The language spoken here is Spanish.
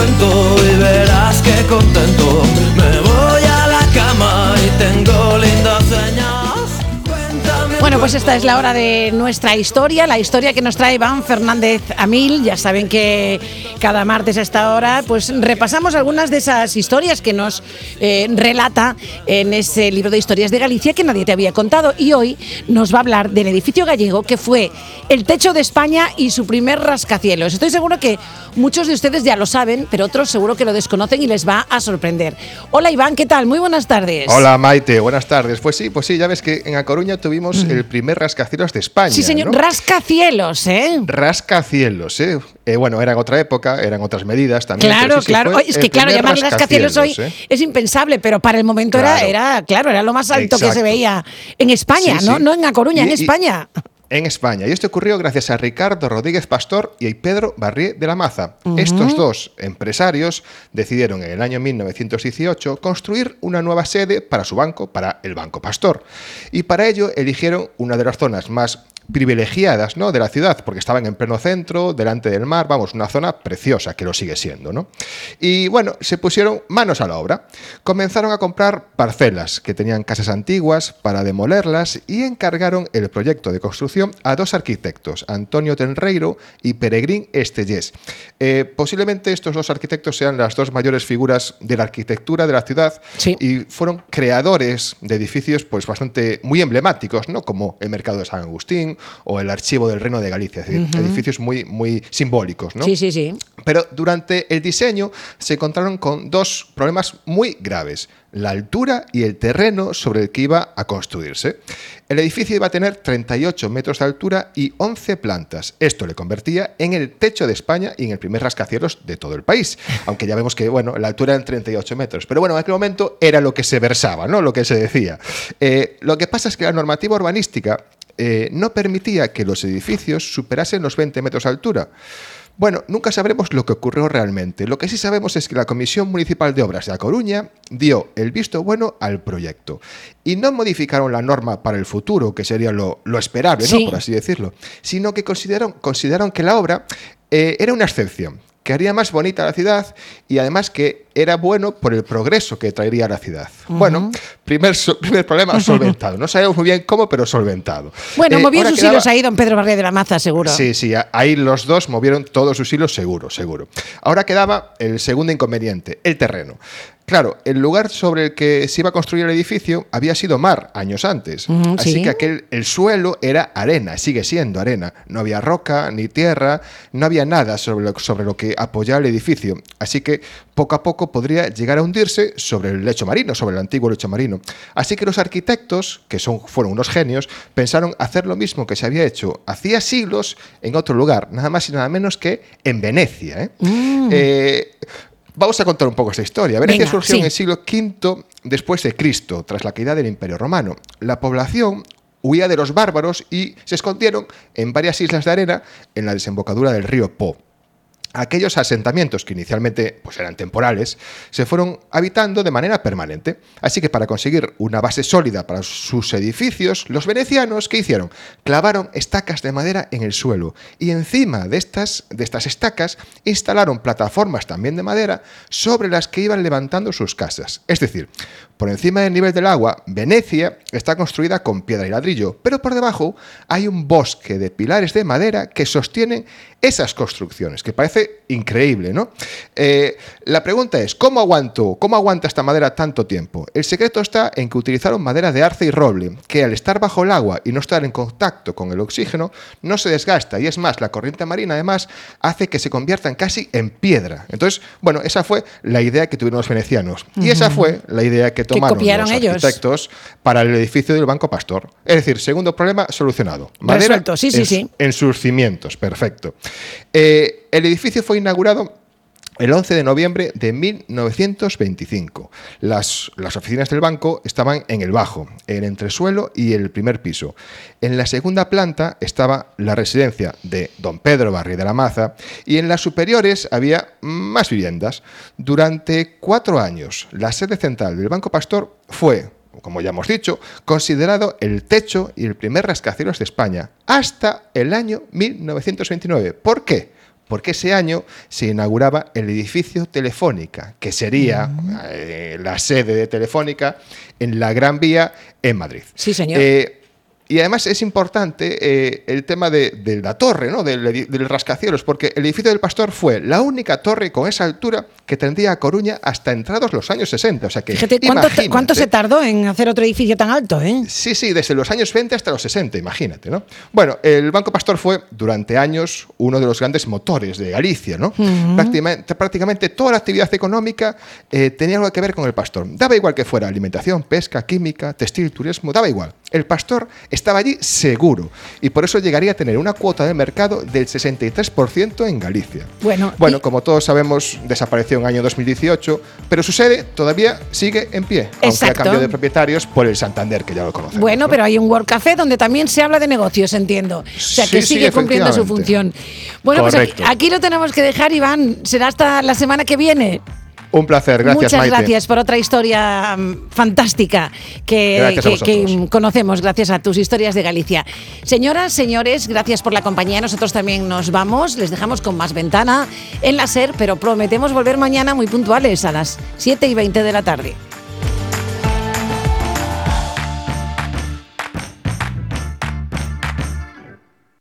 cuento pues esta es la hora de nuestra historia, la historia que nos trae Iván Fernández Amil. Ya saben que cada martes a esta hora pues repasamos algunas de esas historias que nos eh, relata en ese libro de historias de Galicia que nadie te había contado. Y hoy nos va a hablar del edificio gallego que fue el techo de España y su primer rascacielos. Estoy seguro que muchos de ustedes ya lo saben, pero otros seguro que lo desconocen y les va a sorprender. Hola Iván, ¿qué tal? Muy buenas tardes. Hola Maite, buenas tardes. Pues sí, pues sí, ya ves que en A Coruña tuvimos el primer rascacielos de España. Sí, señor, ¿no? rascacielos, ¿eh? Rascacielos, ¿eh? Eh, Bueno, era en otra época, eran otras medidas también. Claro, sí, claro. Oye, es que claro, llamar rascacielos hoy ¿eh? es impensable, pero para el momento era, Claro. era, claro, era lo más alto que se veía en España, Sí, ¿no? sí. No en A Coruña, Y- en y- España. En España. Y esto ocurrió gracias a Ricardo Rodríguez Pastor y a Pedro Barrié de la Maza. Estos dos empresarios decidieron en el año 1918 construir una nueva sede para su banco, para el Banco Pastor. Y para ello eligieron una de las zonas más privilegiadas ¿no? de la ciudad, porque estaban en pleno centro, delante del mar, vamos, una zona preciosa que lo sigue siendo. ¿no? Y bueno, se pusieron manos a la obra. Comenzaron a comprar parcelas que tenían casas antiguas para demolerlas y encargaron el proyecto de construcción a dos arquitectos, Antonio Tenreiro y Peregrín Estellés. Eh, posiblemente estos dos arquitectos sean las dos mayores figuras de la arquitectura de la ciudad Sí. y fueron creadores de edificios pues bastante muy emblemáticos, ¿no? Como el Mercado de San Agustín o el Archivo del Reino de Galicia, es decir, edificios muy muy simbólicos, ¿no? Sí, sí, sí. Pero durante el diseño se encontraron con dos problemas muy graves, la altura y el terreno sobre el que iba a construirse. El edificio iba a tener 38 metros de altura y 11 plantas. Esto le convertía en el techo de España y en el primer rascacielos de todo el país. Aunque ya vemos que, bueno, la altura eran 38 metros. Pero bueno, en aquel momento era lo que se versaba, ¿no? Lo que se decía. Eh, lo que pasa es que la normativa urbanística eh, no permitía que los edificios superasen los 20 metros de altura. Bueno, nunca sabremos lo que ocurrió realmente. Lo que sí sabemos es que la Comisión Municipal de Obras de A Coruña dio el visto bueno al proyecto y no modificaron la norma para el futuro, que sería lo, lo esperable, Sí. ¿no? por así decirlo, sino que consideraron, consideraron que la obra eh, era una excepción, que haría más bonita la ciudad y además que era bueno por el progreso que traería a la ciudad. Bueno, primer, so- primer problema solventado. No sabemos muy bien cómo, pero solventado. Bueno, Eh, movió sus quedaba- hilos ahí don Pedro Barrié de la Maza, seguro. Sí, sí, ahí los dos movieron todos sus hilos seguro, seguro. Ahora quedaba el segundo inconveniente, el terreno. Claro, el lugar sobre el que se iba a construir el edificio había sido mar años antes. Así sí. que aquel, el suelo era arena, sigue siendo arena. No había roca ni tierra, no había nada sobre lo, sobre lo que apoyar el edificio. Así que poco a poco podría llegar a hundirse sobre el lecho marino, sobre el antiguo lecho marino. Así que los arquitectos, que son, fueron unos genios, pensaron hacer lo mismo que se había hecho hacía siglos en otro lugar, nada más y nada menos que en Venecia. ¿eh? Eh, Vamos a contar un poco esta historia. Venecia Venga, surgió sí. en el siglo V después de Cristo, tras la caída del Imperio Romano. La población huía de los bárbaros y se escondieron en varias islas de arena en la desembocadura del río Po. Aquellos asentamientos que inicialmente pues, eran temporales se fueron habitando de manera permanente. Así que para conseguir una base sólida para sus edificios, los venecianos, ¿qué hicieron? Clavaron estacas de madera en el suelo y encima de estas, de estas estacas instalaron plataformas también de madera sobre las que iban levantando sus casas. Es decir, por encima del nivel del agua, Venecia está construida con piedra y ladrillo, pero por debajo hay un bosque de pilares de madera que sostienen esas construcciones, que parece increíble, ¿no? Eh, la pregunta es, ¿cómo aguanto, cómo aguanta esta madera tanto tiempo? El secreto está en que utilizaron madera de arce y roble, que al estar bajo el agua y no estar en contacto con el oxígeno, no se desgasta. Y es más, la corriente marina además hace que se conviertan casi en piedra. Entonces, bueno, esa fue la idea que tuvieron los venecianos. Y esa fue la idea que tomaron los ellos. arquitectos para el edificio del Banco Pastor. Es decir, segundo problema solucionado. Resuelto, sí, sí, sí. En sus cimientos, perfecto. Eh, el edificio fue inaugurado el 11 de noviembre de 1925. Las, las oficinas del banco estaban en el bajo, el entresuelo y el primer piso. En la segunda planta estaba la residencia de don Pedro Barri de la Maza y en las superiores había más viviendas. Durante cuatro años, la sede central del Banco Pastor fue como ya hemos dicho, considerado el techo y el primer rascacielos de España hasta el año 1929. ¿Por qué? Porque ese año se inauguraba el edificio Telefónica, que sería Mm. eh, la sede de Telefónica en la Gran Vía en Madrid. Sí, señor. Eh, y además es importante eh, el tema de, de la torre, ¿no? del, del rascacielos, porque el edificio del Pastor fue la única torre con esa altura que tendría a Coruña hasta entrados los años 60. O sea que Fíjate, ¿cuánto, cuánto se tardó en hacer otro edificio tan alto, eh? Sí, sí, desde los años 20 hasta los 60, imagínate, ¿no? Bueno, el Banco Pastor fue durante años uno de los grandes motores de Galicia, ¿no? prácticamente, prácticamente toda la actividad económica eh, tenía algo que ver con el Pastor. Daba igual que fuera alimentación, pesca, química, textil, turismo, daba igual. El Pastor estaba allí seguro y por eso llegaría a tener una cuota de mercado del 63% en Galicia. Bueno, Bueno, y- como todos sabemos, desapareció en el año 2018, pero su sede todavía sigue en pie, aunque ha Exacto. cambiado de propietarios por el Santander, que ya lo conocemos. Bueno, ¿no? pero hay un World Café donde también se habla de negocios, entiendo. O sea, que Sí, sí, sigue cumpliendo su función. Bueno, pues aquí, aquí lo tenemos que dejar, Iván. Será hasta la semana que viene. Un placer, gracias Muchas Maite. gracias por otra historia mm, fantástica que, que- mm, conocemos gracias a tus historias de Galicia. Señoras, señores, gracias por la compañía. Nosotros también nos vamos. Les dejamos con más ventana en la SER, pero prometemos volver mañana muy puntuales a las 7 y 20 de la tarde.